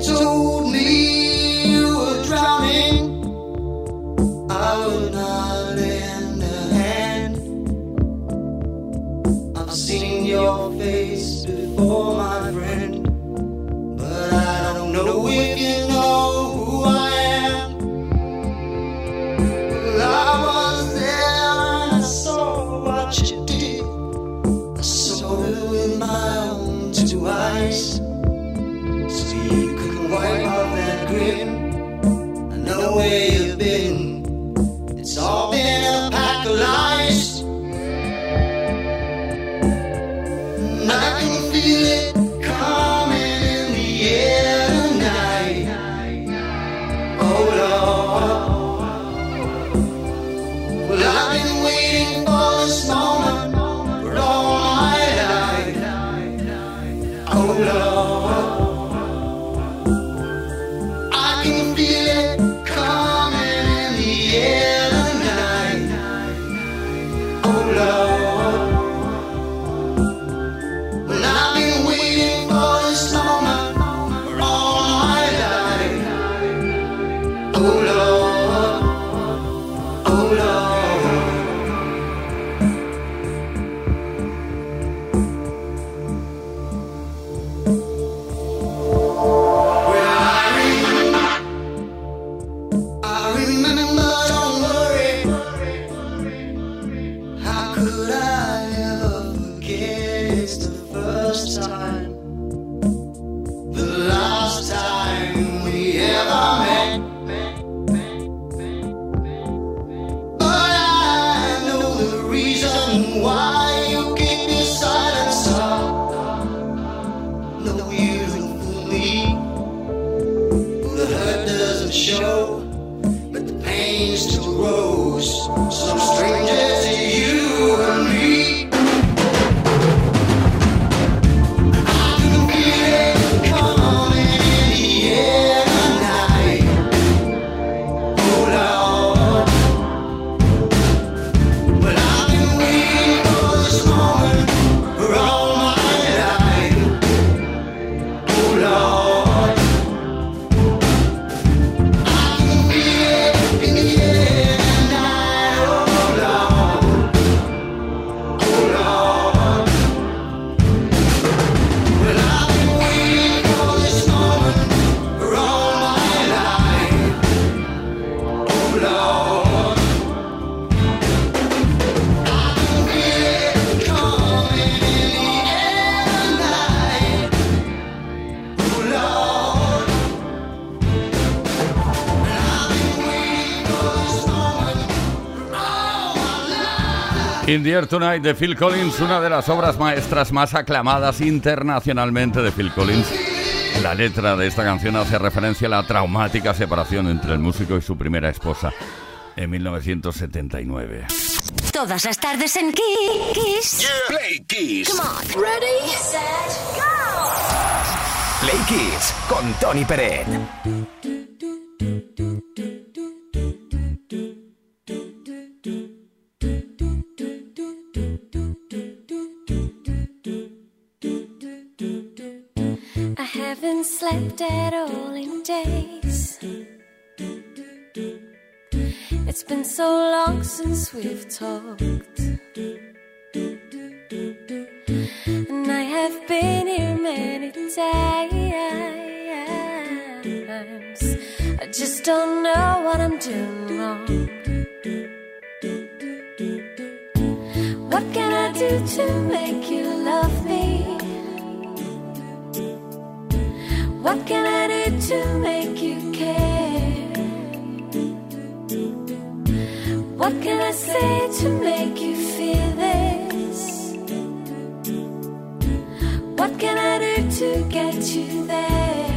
angel In the Air Tonight de Phil Collins, una de las obras maestras más aclamadas internacionalmente de Phil Collins. La letra de esta canción hace referencia a la traumática separación entre el músico y su primera esposa en 1979. Todas las tardes en Kiss. Play Kiss. Come on. Ready, set, go. Play Kiss con Tony Peret. Dead at all in days. It's been so long since we've talked. And I have been here many times. I just don't know what I'm doing wrong. What can I do to make you love me? What can I do to make you care? What can I say to make you feel this? What can I do to get you there?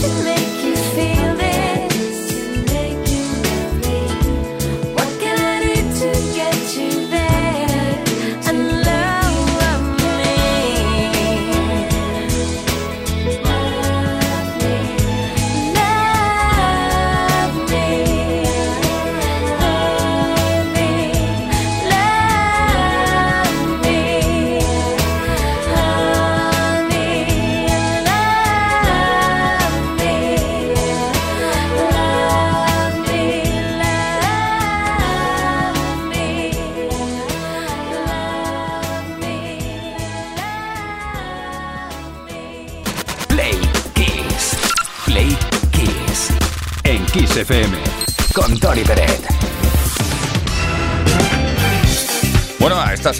to me.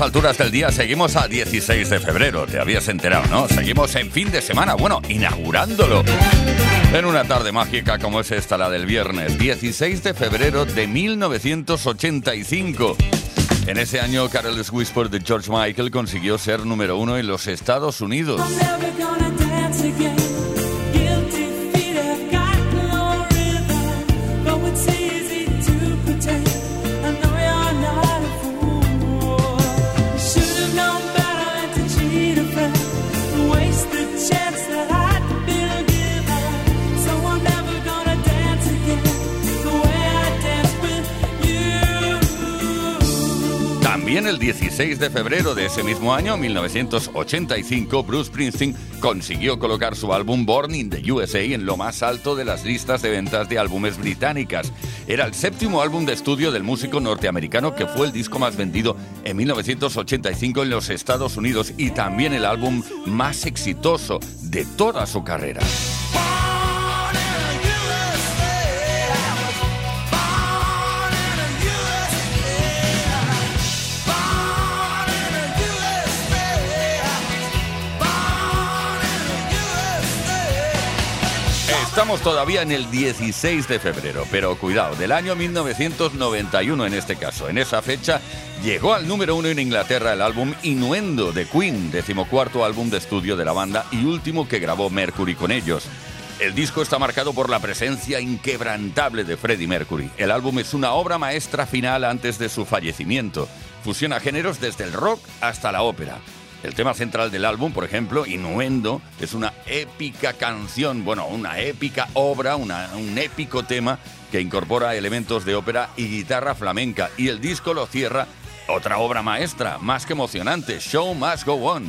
alturas del día seguimos a 16 de febrero, te habías enterado, ¿no? Seguimos en fin de semana, bueno, inaugurándolo. En una tarde mágica como es esta, la del viernes, 16 de febrero de 1985. En ese año, Carol's Whisper de George Michael consiguió ser número uno en los Estados Unidos. El 16 de febrero de ese mismo año, 1985, Bruce Springsteen consiguió colocar su álbum Born in the USA en lo más alto de las listas de ventas de álbumes británicas. Era el séptimo álbum de estudio del músico norteamericano que fue el disco más vendido en 1985 en los Estados Unidos y también el álbum más exitoso de toda su carrera. Estamos todavía en el 16 de febrero, pero cuidado, del año 1991 en este caso. En esa fecha llegó al número uno en Inglaterra el álbum Innuendo de Queen, decimocuarto álbum de estudio de la banda y último que grabó Mercury con ellos. El disco está marcado por la presencia inquebrantable de Freddie Mercury. El álbum es una obra maestra final antes de su fallecimiento. Fusiona géneros desde el rock hasta la ópera. El tema central del álbum, por ejemplo, Innuendo, es una épica canción, bueno, una épica obra, una- un épico tema que incorpora elementos de ópera y guitarra flamenca. Y el disco lo cierra otra obra maestra, más que emocionante, Show Must Go On.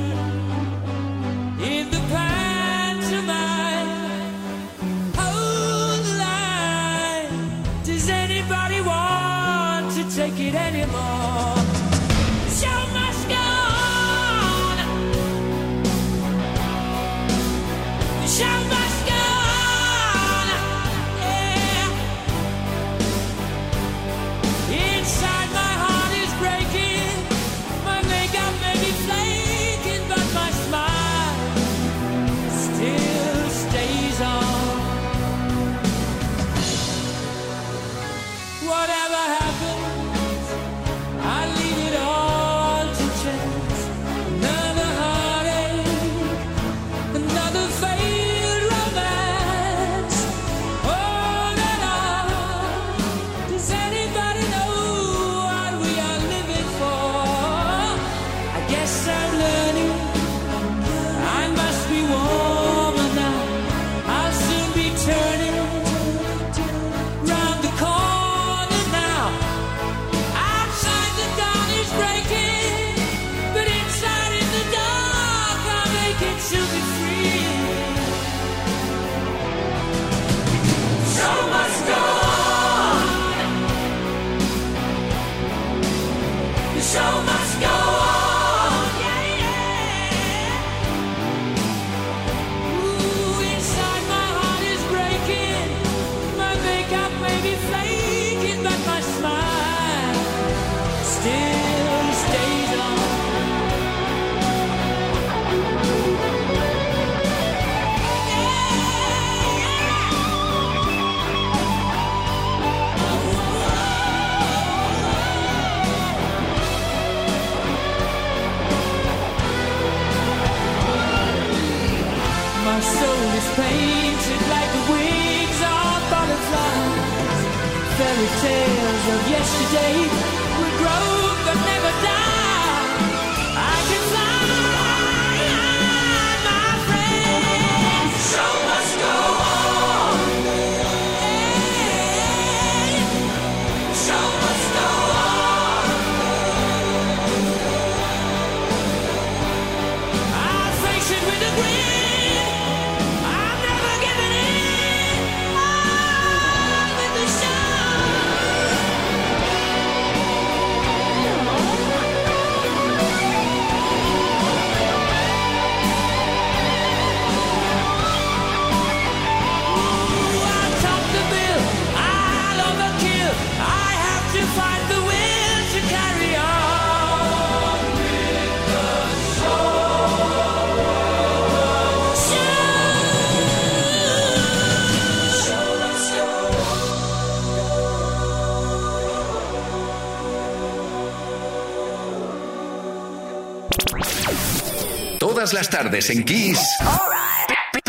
Todas las tardes en Kiss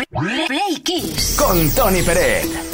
Play Kiss. con Tony Peret.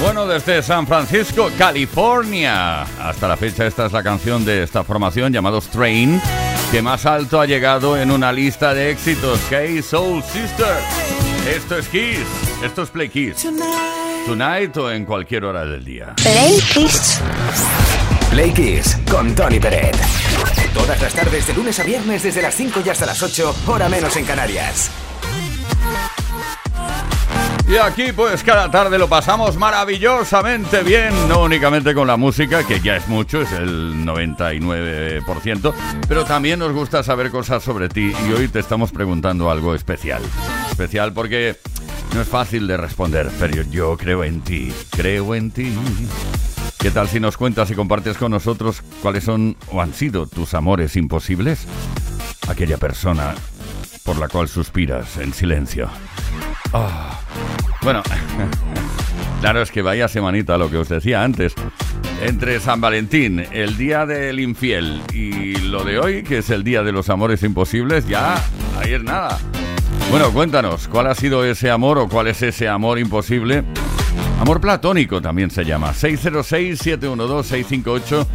Bueno, desde San Francisco, California. Hasta la fecha esta es la canción de esta formación llamado Strain, que más alto ha llegado en una lista de éxitos. Hey Soul Sister. Esto es Kiss. Esto es Play Kiss. Tonight o en cualquier hora del día. Play Kiss. Play Kiss con Tony Peret. Todas las tardes de lunes a viernes desde las 5 y hasta las 8, hora menos en Canarias. Y aquí pues cada tarde lo pasamos maravillosamente bien, no únicamente con la música, que ya es mucho, es el 99%, pero también nos gusta saber cosas sobre ti y hoy te estamos preguntando algo especial. Especial porque no es fácil de responder, pero yo creo en ti, creo en ti. ¿Qué tal si nos cuentas y compartes con nosotros cuáles son o han sido tus amores imposibles? Aquella persona por la cual suspiras en silencio. Ah. Bueno, claro, es que vaya semanita lo que os decía antes. Entre San Valentín, el día del infiel y lo de hoy, que es el día de los amores imposibles, ya ahí nada. Bueno, cuéntanos, ¿cuál ha sido ese amor o cuál es ese amor imposible? Amor platónico también se llama. 606-712-658.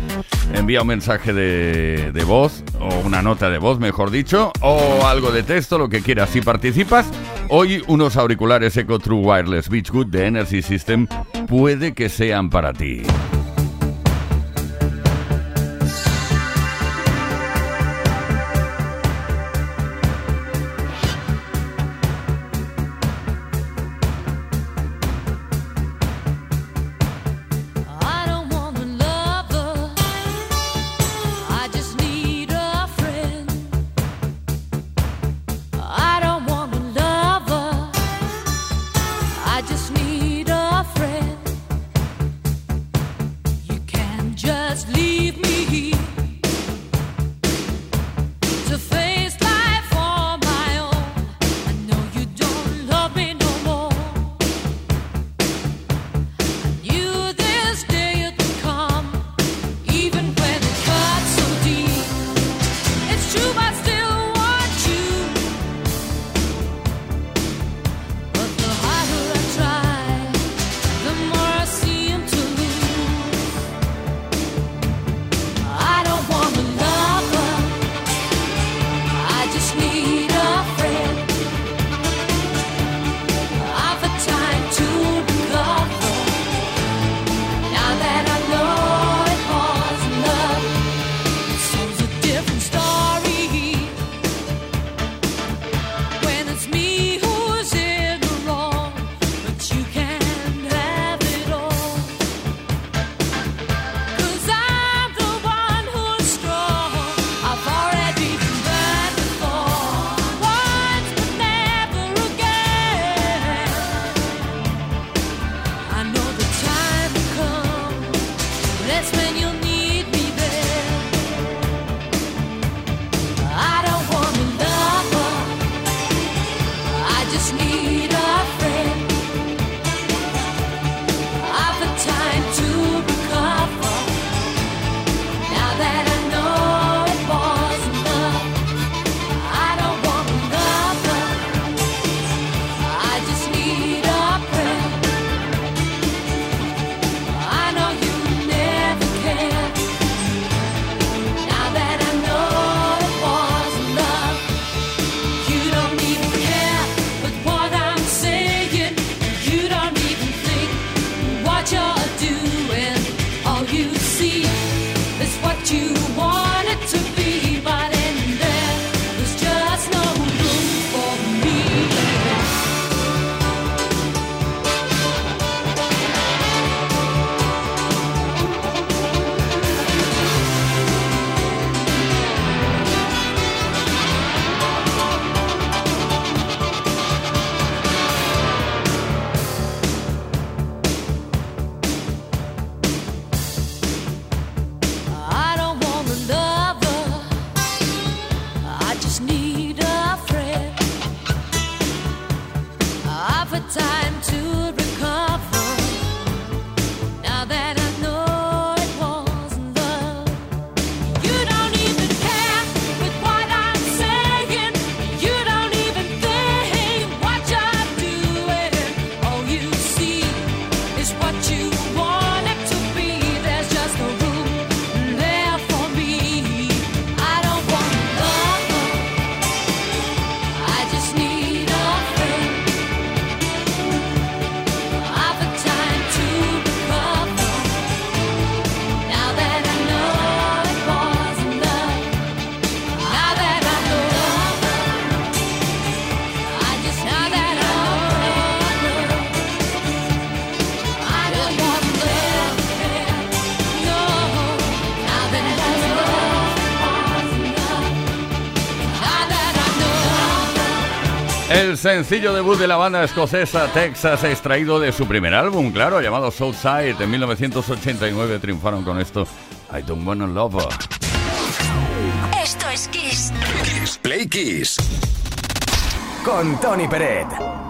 Envía un mensaje de, de voz, o una nota de voz, mejor dicho, o algo de texto, lo que quieras. Si participas, hoy unos auriculares Eco True Wireless Beachwood de Energy System puede que sean para ti. El sencillo debut de la banda escocesa Texas, extraído de su primer álbum, claro, llamado Southside. En 1989 triunfaron con esto, I Don't Wanna Love Her. Esto es Kiss. Play Kiss. Con Tony Peret.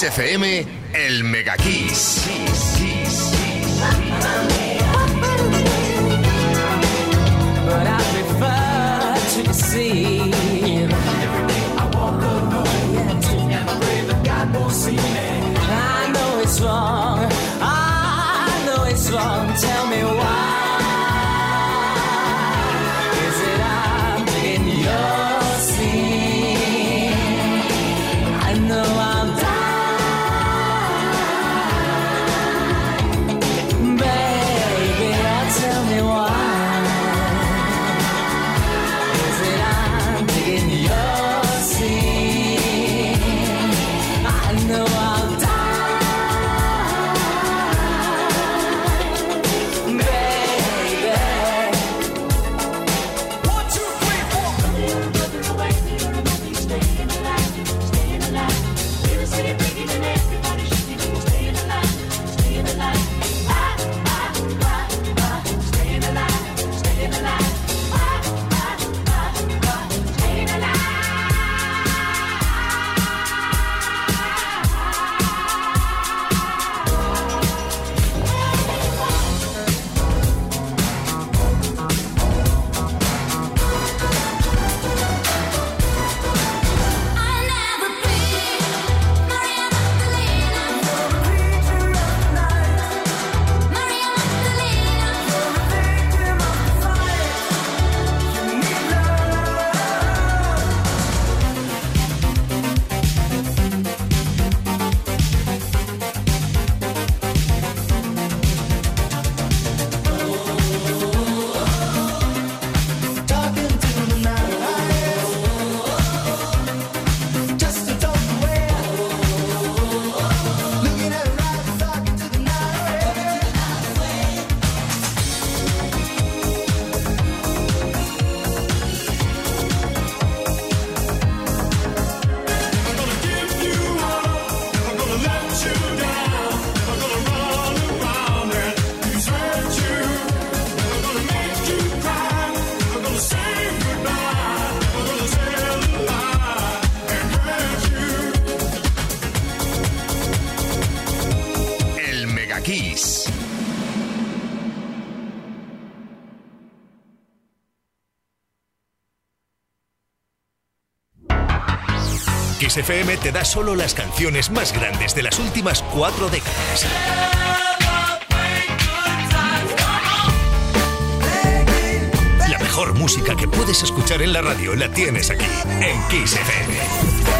XFM, el Mega Kiss. Kiss. Kiss FM te da solo las canciones más grandes de las últimas cuatro décadas. La mejor música que puedes escuchar en la radio la tienes aquí, en Kiss FM.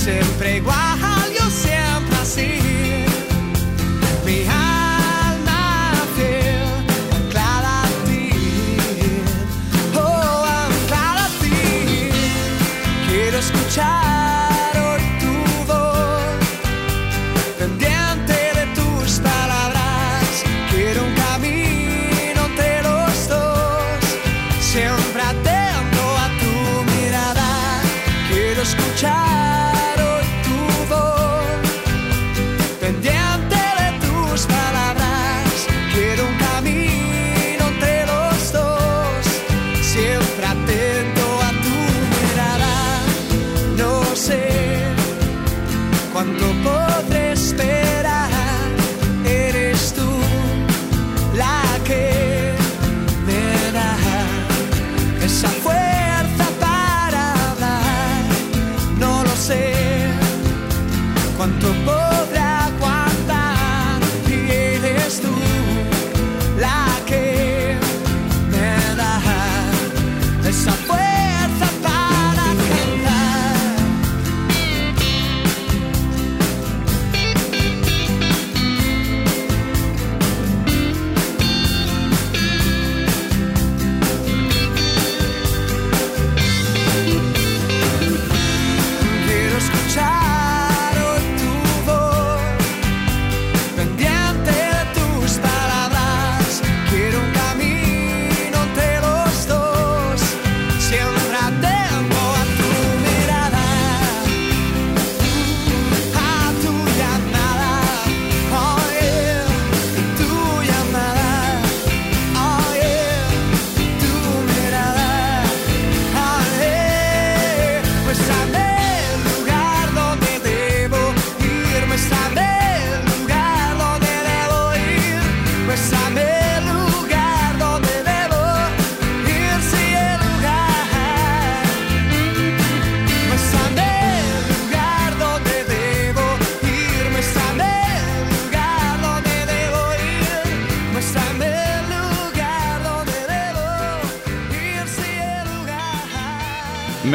sempre igual.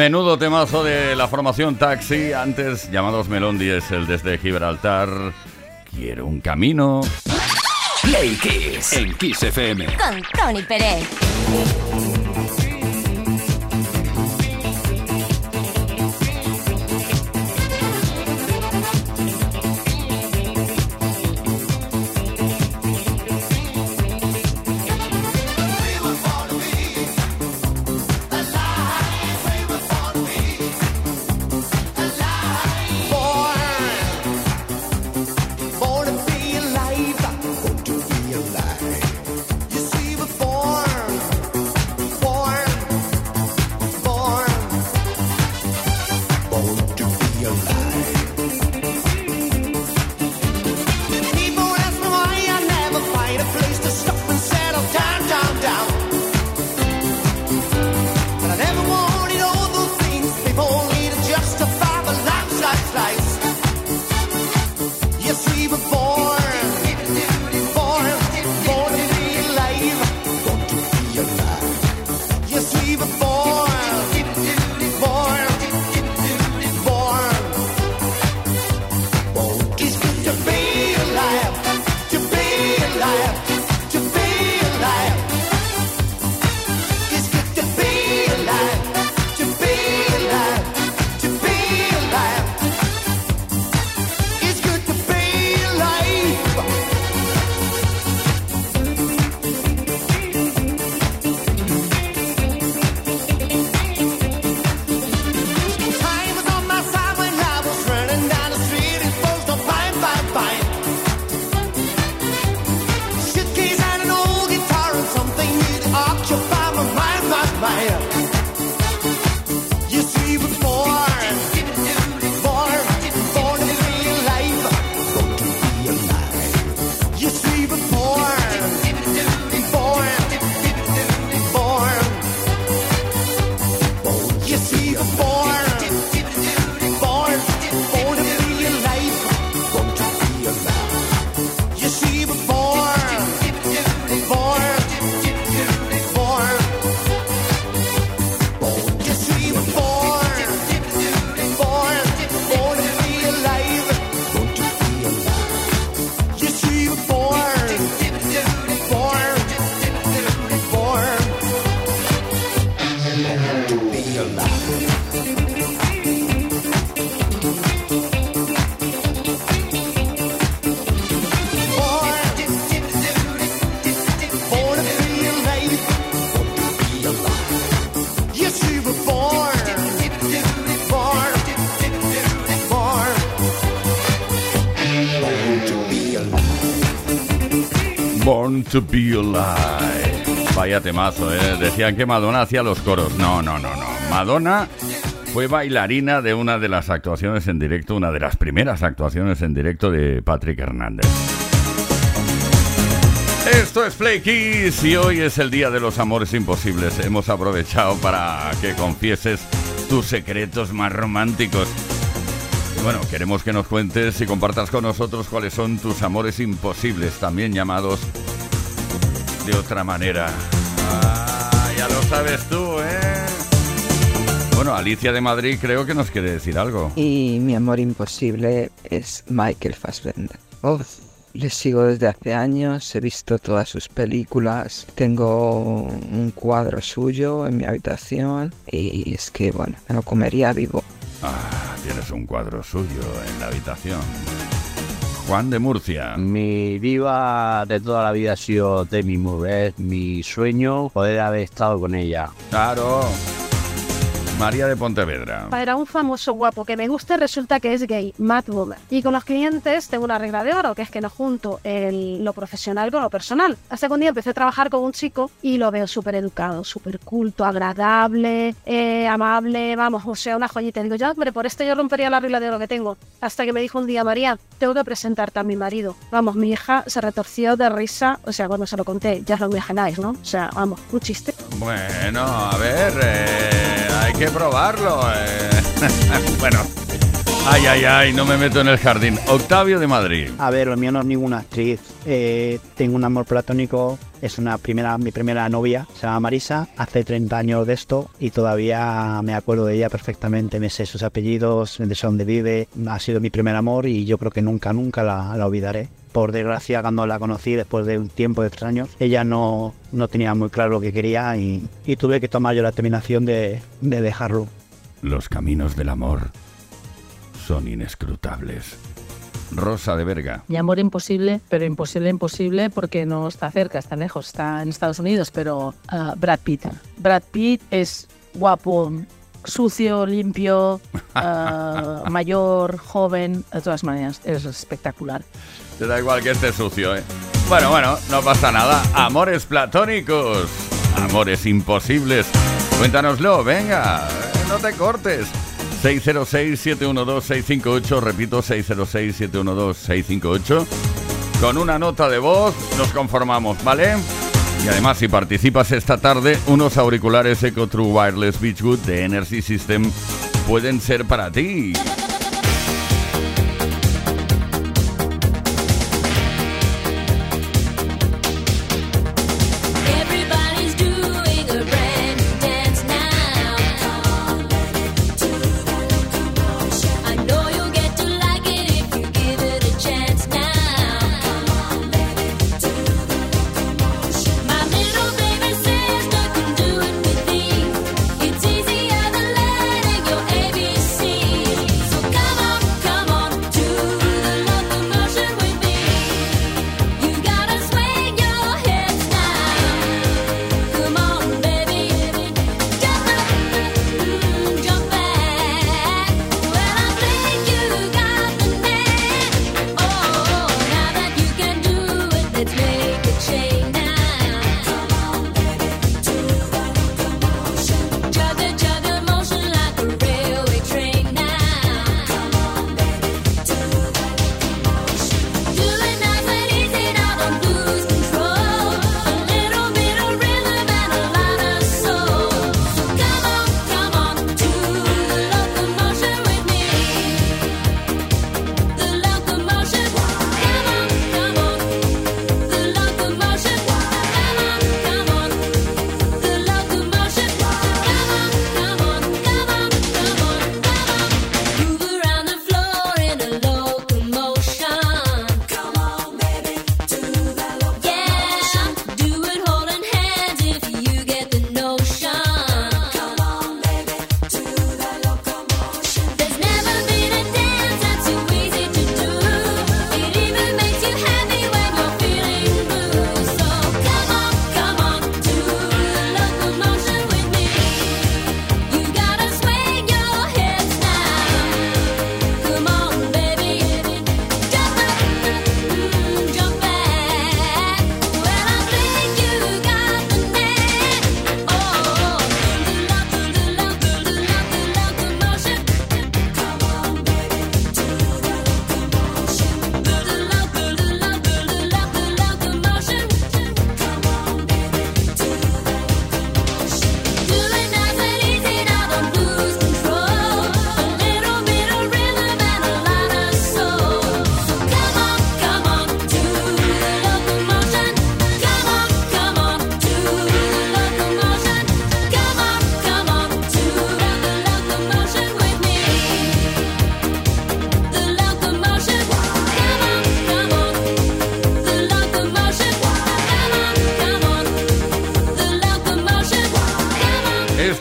Menudo temazo de la formación Taxi, antes llamados Melón el desde Gibraltar. Quiero un camino. Play Kiss en Kiss FM. Con Tony Pérez. vaya temazo. ¿eh? Decían que Madonna hacía los coros. No, no, no, no. Madonna fue bailarina de una de las actuaciones en directo, una de las primeras actuaciones en directo de Patrick Hernández. Esto es Play Kiss y hoy es el día de los amores imposibles. Hemos aprovechado para que confieses tus secretos más románticos. Bueno, queremos que nos cuentes y compartas con nosotros cuáles son tus amores imposibles, también llamados de otra manera. Sabes tú, ¿eh? Bueno, Alicia de Madrid creo que nos quiere decir algo. Y mi amor imposible es Michael Fassbender. Uf, le sigo desde hace años, he visto todas sus películas, tengo un cuadro suyo en mi habitación y es que, bueno, me lo comería vivo. Ah, tienes un cuadro suyo en la habitación. Juan de Murcia. Mi diva de toda la vida ha sido Demi Moore. Es mi sueño poder haber estado con ella. Claro. María de Pontevedra. Para un famoso guapo que me guste resulta que es gay, Matt Boomer. Y con los clientes tengo una regla de oro, que es que no junto el- lo profesional con lo personal. Hasta que un día empecé a trabajar con un chico y lo veo súper educado, súper culto, agradable, eh, amable, vamos, o sea, una joyita. Digo, yo, hombre, por esto yo rompería la regla de oro que tengo. Hasta que me dijo un día, María, tengo que presentarte a mi marido. Vamos, mi hija se retorció de risa, o sea, cuando se lo conté, ya os lo imagináis, ¿no? O sea, vamos, un chiste. Bueno, a ver, eh, hay que probarlo. eh. bueno. Ay, ay, ay, no me meto en el jardín. Octavio de Madrid. A ver, lo mío no es ninguna actriz. Eh, tengo un amor platónico. Es una primera, mi primera novia. Se llama Marisa. Hace 30 años de esto y todavía me acuerdo de ella perfectamente. Me sé sus apellidos, de dónde vive. Ha sido mi primer amor y yo creo que nunca, nunca la, la olvidaré. Por desgracia, cuando la conocí después de un tiempo de tres años, ella no, no tenía muy claro lo que quería y, y tuve que tomar yo la determinación de, de dejarlo. Los caminos del amor son inescrutables. Rosa de Verga. Mi amor imposible, pero imposible, imposible porque no está cerca, está lejos, está en Estados Unidos, pero ah, Brad Pitt. Brad Pitt es guapo, sucio, limpio, ah, mayor, joven, de todas maneras, es espectacular. Te da igual que esté sucio, ¿eh? Bueno, bueno, no pasa nada. Amores platónicos. Amores imposibles. Cuéntanoslo, venga. No te cortes. 606-712-658. Repito, 606-712-658. Con una nota de voz nos conformamos, ¿vale? Y además, si participas esta tarde, unos auriculares Eco True Wireless Beachwood de Energy System pueden ser para ti.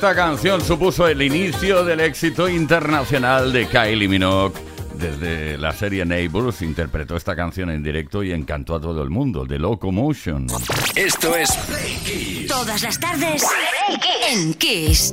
Esta canción supuso el inicio del éxito internacional de Kylie Minogue. Desde la serie Neighbors interpretó esta canción en directo y encantó a todo el mundo, de Locomotion. Esto es Todas las tardes en Kiss.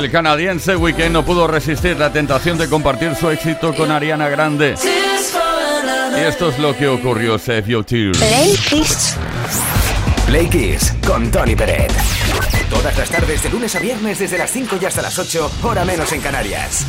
El canadiense Weekend no pudo resistir la tentación de compartir su éxito con Ariana Grande. Y esto es lo que ocurrió, Save Your Tears. Play Kiss. Play Kiss con Tony Pérez. Todas las tardes de lunes a viernes desde las 5 y hasta las 8, hora menos en Canarias.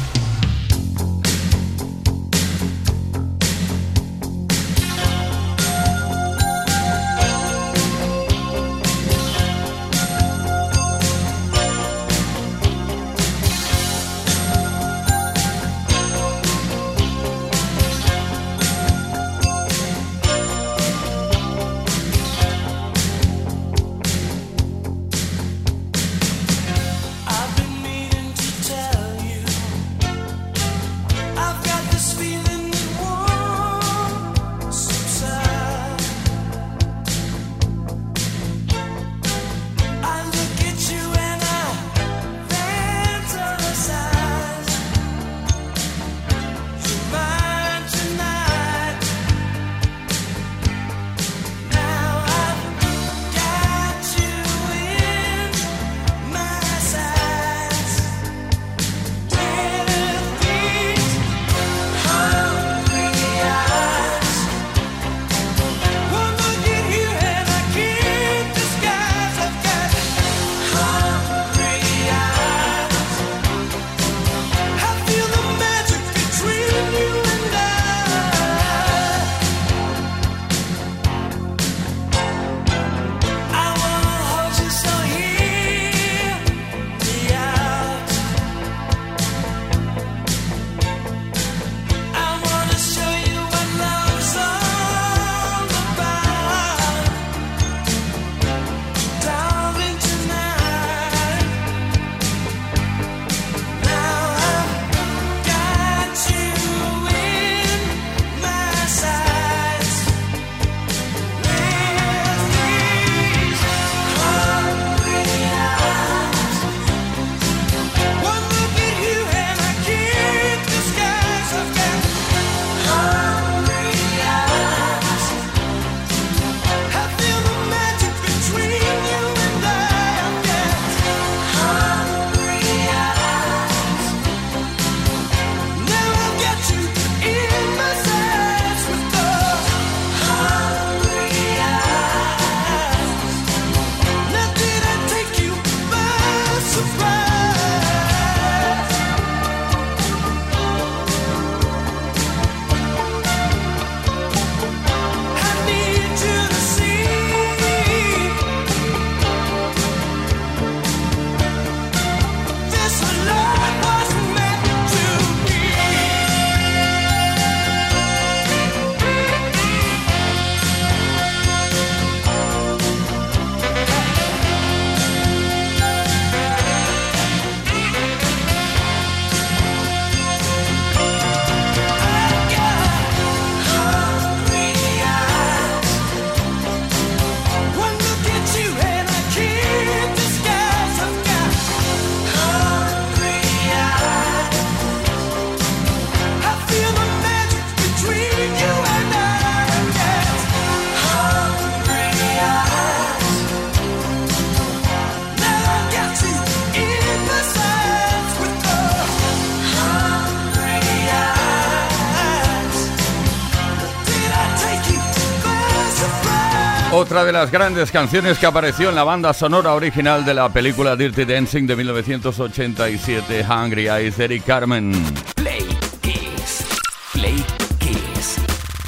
otra de las grandes canciones que apareció en la banda sonora original de la película Dirty Dancing de 1987, Hungry Eyes, Eric Carmen. Play Kiss, Play Kiss,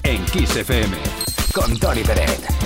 en Kiss FM, con Tony Pérez.